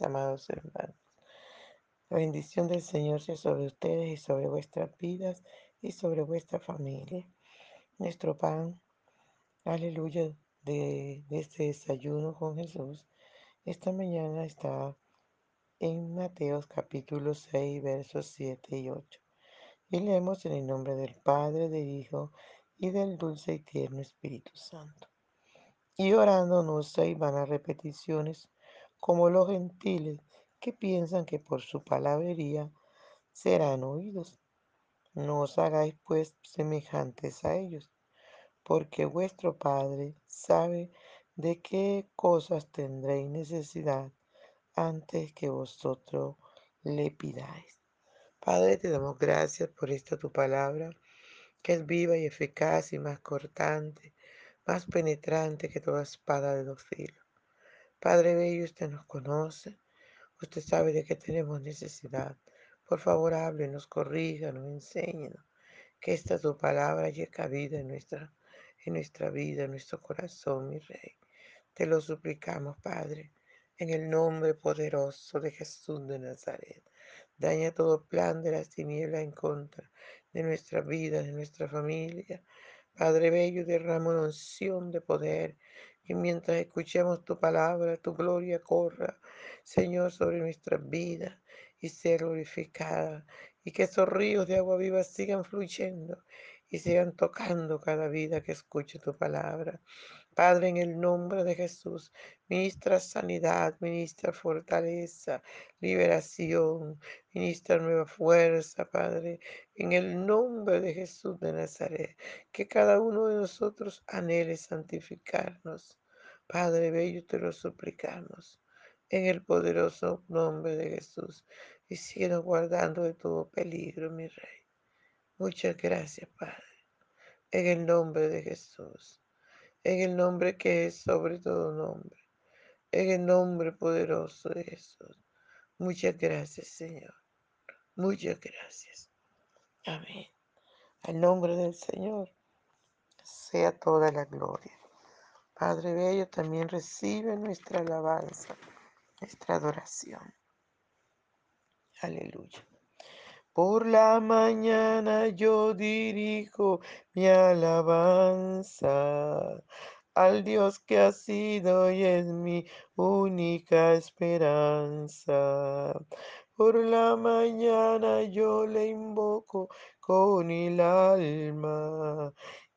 amados hermanos. La bendición del Señor sea sobre ustedes y sobre vuestras vidas y sobre vuestra familia. Nuestro pan, aleluya, de, este desayuno con Jesús, esta mañana está en Mateos capítulo 6, versos 7 y 8. Y leemos en el nombre del Padre, del Hijo y del dulce y tierno Espíritu Santo. Y orando no se a repeticiones como los gentiles que piensan que por su palabrería serán oídos. No os hagáis pues semejantes a ellos, porque vuestro Padre sabe de qué cosas tendréis necesidad antes que vosotros le pidáis. Padre, te damos gracias por esta tu palabra, que es viva y eficaz y más cortante, más penetrante que toda espada de dos filos. Padre Bello, usted nos conoce, usted sabe de qué tenemos necesidad. Por favor, háblenos, corríjanos, enséñenos, que esta tu palabra llegue vida en nuestra, en nuestra vida, en nuestro corazón, mi Rey. Te lo suplicamos, Padre, en el nombre poderoso de Jesús de Nazaret. Daña todo plan de las tinieblas en contra de nuestra vida, de nuestra familia. Padre Bello, derrama una unción de poder y mientras escuchemos tu palabra, tu gloria corra, Señor, sobre nuestras vidas y sea glorificada. Y que esos ríos de agua viva sigan fluyendo y sigan tocando cada vida que escuche tu palabra. Padre, en el nombre de Jesús, ministra sanidad, ministra fortaleza, liberación, ministra nueva fuerza, Padre, en el nombre de Jesús de Nazaret, que cada uno de nosotros anhele santificarnos. Padre Bello, te lo suplicamos, en el poderoso nombre de Jesús, y síguenos guardando de todo peligro, mi Rey. Muchas gracias, Padre, en el nombre de Jesús en el nombre que es sobre todo nombre, en el nombre poderoso de Jesús. Muchas gracias, Señor. Muchas gracias. Amén. Al nombre del Señor sea toda la gloria. Padre Bello también recibe nuestra alabanza, nuestra adoración. Aleluya. Por la mañana yo dirijo mi alabanza al Dios que ha sido y es mi única esperanza. Por la mañana yo le invoco con el alma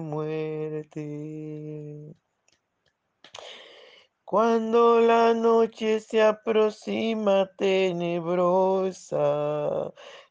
muerte. Cuando la noche se aproxima tenebrosa,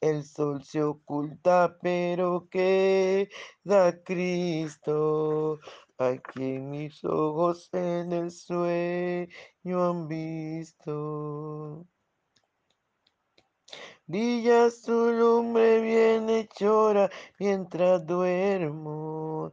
El sol se oculta, pero queda Cristo, a quien mis ojos en el sueño han visto. Brilla su lumbre bien hechora mientras duermo.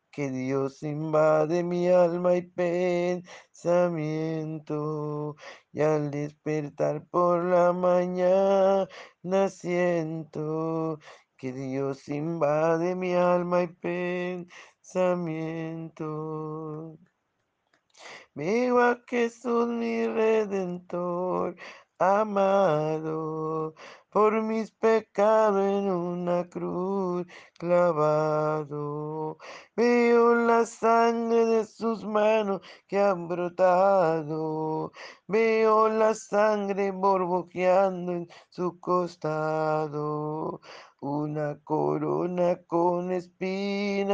que Dios invade mi alma y pensamiento. Y al despertar por la mañana siento que Dios invade mi alma y pensamiento. Vivo a Jesús mi redentor, amado, por mis pecados en una cruz clavado. Veo la sangre de sus manos que han brotado. Veo la sangre borboqueando en su costado. Una corona con espina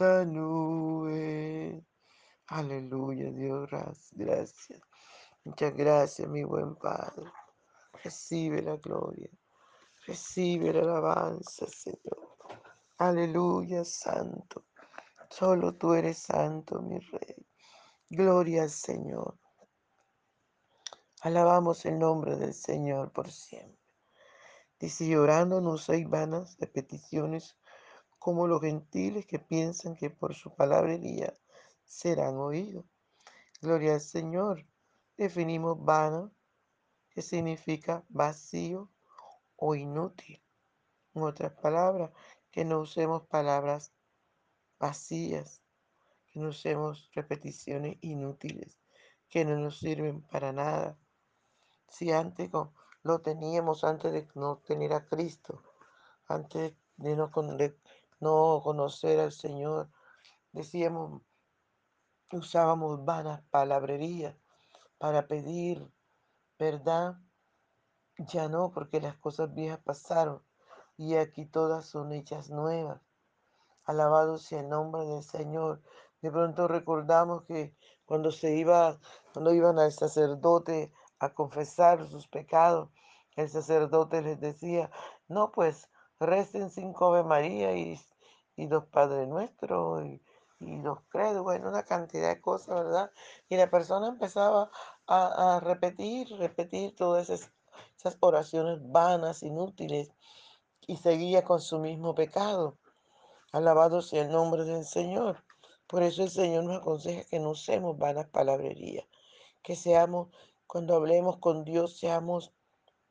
nube. Aleluya, Dios, gracias. Muchas gracias, mi buen Padre. Recibe la gloria, recibe la alabanza, Señor. Aleluya, Santo. Solo tú eres santo, mi Rey. Gloria al Señor. Alabamos el nombre del Señor por siempre. Dice, llorando no soy vanas de peticiones como los gentiles que piensan que por su palabrería serán oídos. Gloria al Señor. Definimos vano, que significa vacío o inútil. En otras palabras, que no usemos palabras vacías, que no usemos repeticiones inútiles, que no nos sirven para nada. Si antes lo teníamos, antes de no tener a Cristo, antes de no, de no conocer al Señor, decíamos, usábamos vanas palabrerías para pedir, ¿verdad? Ya no, porque las cosas viejas pasaron y aquí todas son hechas nuevas. Alabado sea el nombre del Señor. De pronto recordamos que cuando se iba, cuando iban al sacerdote a confesar sus pecados, el sacerdote les decía, no, pues recen cinco Ave María y, y dos Padre Nuestro y, y los credos, bueno, una cantidad de cosas, ¿verdad? Y la persona empezaba a, repetir, repetir todas esas, esas oraciones vanas, inútiles, y seguía con su mismo pecado. Alabado sea el nombre del Señor. Por eso el Señor nos aconseja que no usemos vanas palabrerías, que seamos, cuando hablemos con Dios, seamos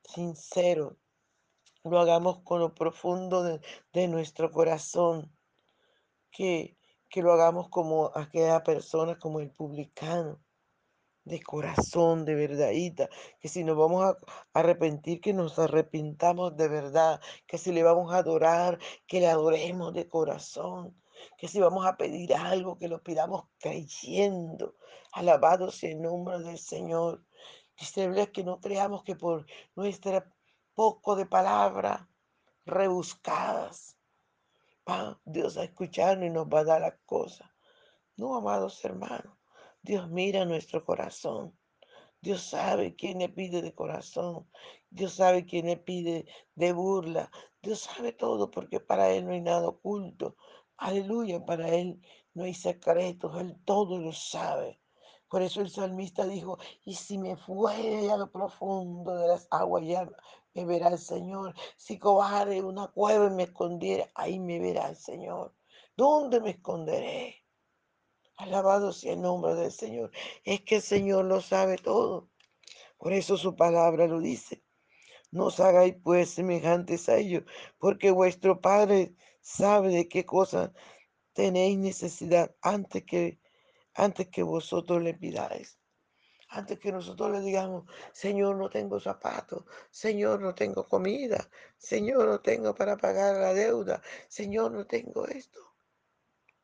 sinceros, lo hagamos con lo profundo de, de nuestro corazón, que, que lo hagamos como aquella persona, como el publicano, de corazón, de verdadita, que si nos vamos a arrepentir, que nos arrepintamos de verdad, que si le vamos a adorar, que le adoremos de corazón, que si vamos a pedir algo, que lo pidamos creyendo. Alabado sea el nombre del Señor. Dice que no creamos que por nuestra poco de palabra rebuscadas, va Dios a escucharnos y nos va a dar las cosas. No, amados hermanos, Dios mira nuestro corazón. Dios sabe quién le pide de corazón. Dios sabe quién le pide de burla. Dios sabe todo porque para Él no hay nada oculto. Aleluya, para Él no hay secretos. Él todo lo sabe. Por eso el salmista dijo, y si me fuere a lo profundo de las aguas, ya me verá el Señor. Si cobare una cueva y me escondiera, ahí me verá el Señor. ¿Dónde me esconderé? Alabado sea el nombre del Señor. Es que el Señor lo sabe todo. Por eso su palabra lo dice. No os hagáis pues semejantes a ellos, porque vuestro Padre sabe de qué cosa tenéis necesidad antes que, antes que vosotros le pidáis. Antes que nosotros le digamos, Señor, no tengo zapatos, Señor, no tengo comida, Señor, no tengo para pagar la deuda, Señor, no tengo esto.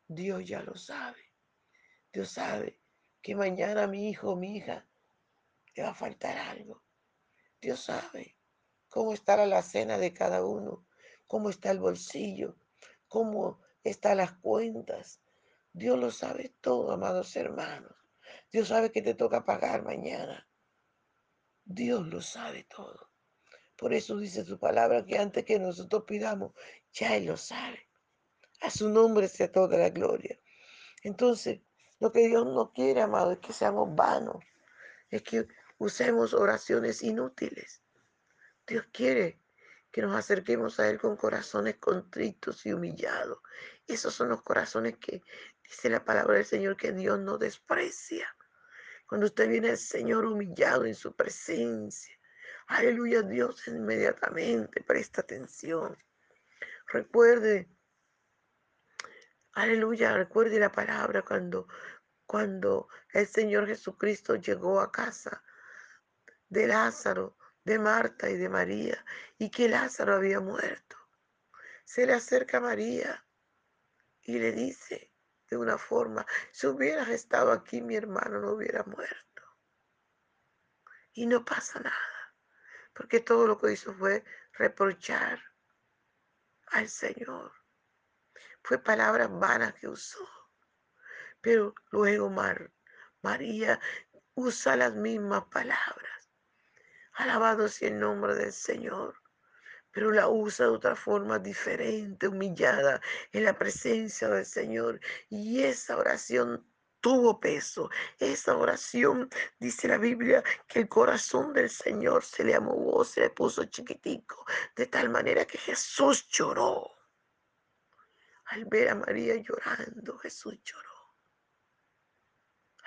Dios ya lo sabe. Dios sabe que mañana mi hijo o mi hija le va a faltar algo. Dios sabe cómo está la cena de cada uno, cómo está el bolsillo, cómo están las cuentas. Dios lo sabe todo, amados hermanos. Dios sabe que te toca pagar mañana. Dios lo sabe todo. Por eso dice su palabra que antes que nosotros pidamos, ya Él lo sabe. A su nombre sea toda la gloria. Entonces, lo que Dios no quiere, amado, es que seamos vanos, es que usemos oraciones inútiles. Dios quiere que nos acerquemos a Él con corazones contritos y humillados. Esos son los corazones que dice la palabra del Señor que Dios no desprecia. Cuando usted viene al Señor humillado en su presencia, aleluya, Dios inmediatamente presta atención. Recuerde, aleluya, recuerde la palabra cuando, cuando el Señor Jesucristo llegó a casa de Lázaro, de Marta y de María, y que Lázaro había muerto. Se le acerca a María y le dice de una forma, si hubieras estado aquí, mi hermano no hubiera muerto. Y no pasa nada, porque todo lo que hizo fue reprochar al Señor. Fue palabras vanas que usó. Pero luego Mar, María usa las mismas palabras. Alabado sea el nombre del Señor. Pero la usa de otra forma diferente, humillada en la presencia del Señor. Y esa oración tuvo peso. Esa oración, dice la Biblia, que el corazón del Señor se le amogó, se le puso chiquitico, de tal manera que Jesús lloró. Al ver a María llorando, Jesús lloró.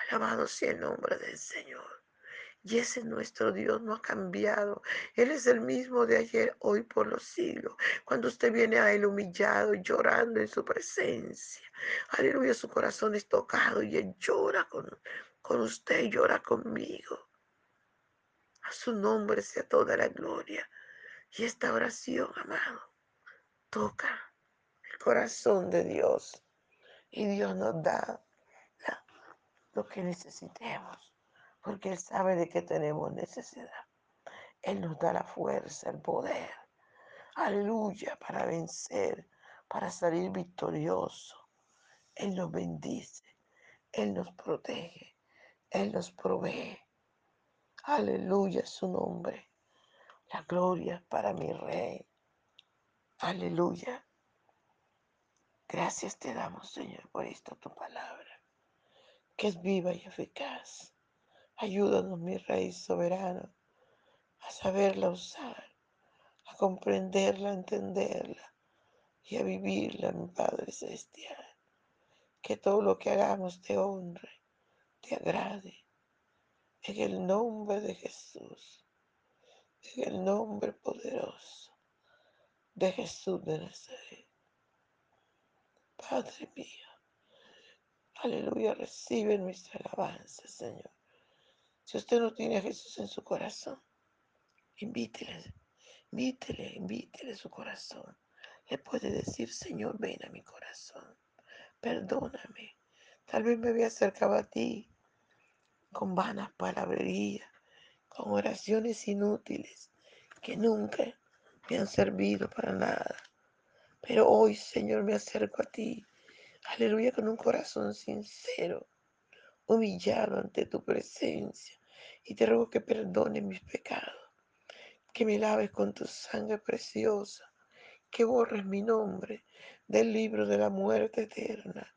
Alabado sea el nombre del Señor. Y ese nuestro Dios no ha cambiado. Él es el mismo de ayer, hoy, por los siglos. Cuando usted viene a Él humillado, llorando en su presencia. Aleluya, su corazón es tocado y Él llora con, con usted, llora conmigo. A su nombre sea toda la gloria. Y esta oración, amado, toca el corazón de Dios. Y Dios nos da lo que necesitemos, porque Él sabe de qué tenemos necesidad. Él nos da la fuerza, el poder, aleluya, para vencer, para salir victorioso. Él nos bendice, Él nos protege, Él nos provee. Aleluya su nombre. La gloria para mi rey. Aleluya. Gracias te damos, Señor, por esta tu palabra, que es viva y eficaz. Ayúdanos, mi Rey soberano, a saberla usar, a comprenderla, a entenderla y a vivirla, mi Padre Celestial. Que todo lo que hagamos te honre, te agrade. En el nombre de Jesús, en el nombre poderoso de Jesús de Nazaret. Padre mío. Aleluya, recibe nuestra alabanza, Señor. Si usted no tiene a Jesús en su corazón, invítele, invítele, invítele su corazón. Le puede decir, Señor, ven a mi corazón, perdóname. Tal vez me había acercado a ti con vanas palabrerías, con oraciones inútiles que nunca me han servido para nada. Pero hoy, Señor, me acerco a ti. Aleluya, con un corazón sincero, humillado ante tu presencia. Y te ruego que perdones mis pecados, que me laves con tu sangre preciosa, que borres mi nombre del libro de la muerte eterna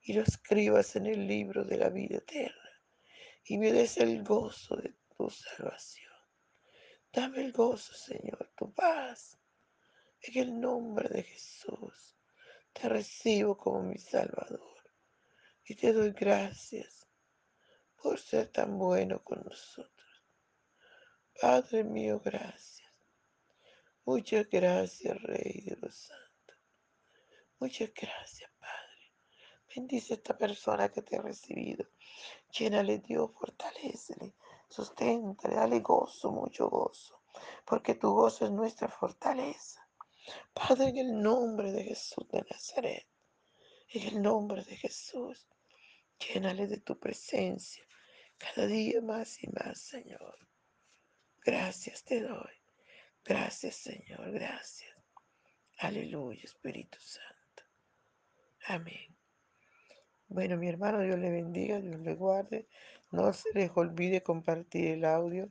y lo escribas en el libro de la vida eterna. Y me des el gozo de tu salvación. Dame el gozo, Señor, tu paz en el nombre de Jesús te recibo como mi Salvador y te doy gracias por ser tan bueno con nosotros. Padre mío, gracias. Muchas gracias, Rey de los Santos. Muchas gracias, Padre. Bendice a esta persona que te ha recibido. Llénale, Dios, fortalecele, susténtale, dale gozo, mucho gozo, porque tu gozo es nuestra fortaleza. Padre, en el nombre de Jesús de Nazaret, en el nombre de Jesús, llénale de tu presencia cada día más y más, Señor. Gracias te doy. Gracias, Señor. Gracias. Aleluya, Espíritu Santo. Amén. Bueno, mi hermano, Dios le bendiga, Dios le guarde. No se les olvide compartir el audio.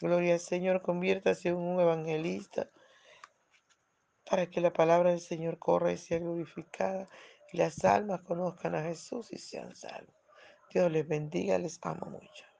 Gloria al Señor, conviértase en un evangelista para que la palabra del Señor corra y sea glorificada y las almas conozcan a Jesús y sean salvos. Dios les bendiga, les amo mucho.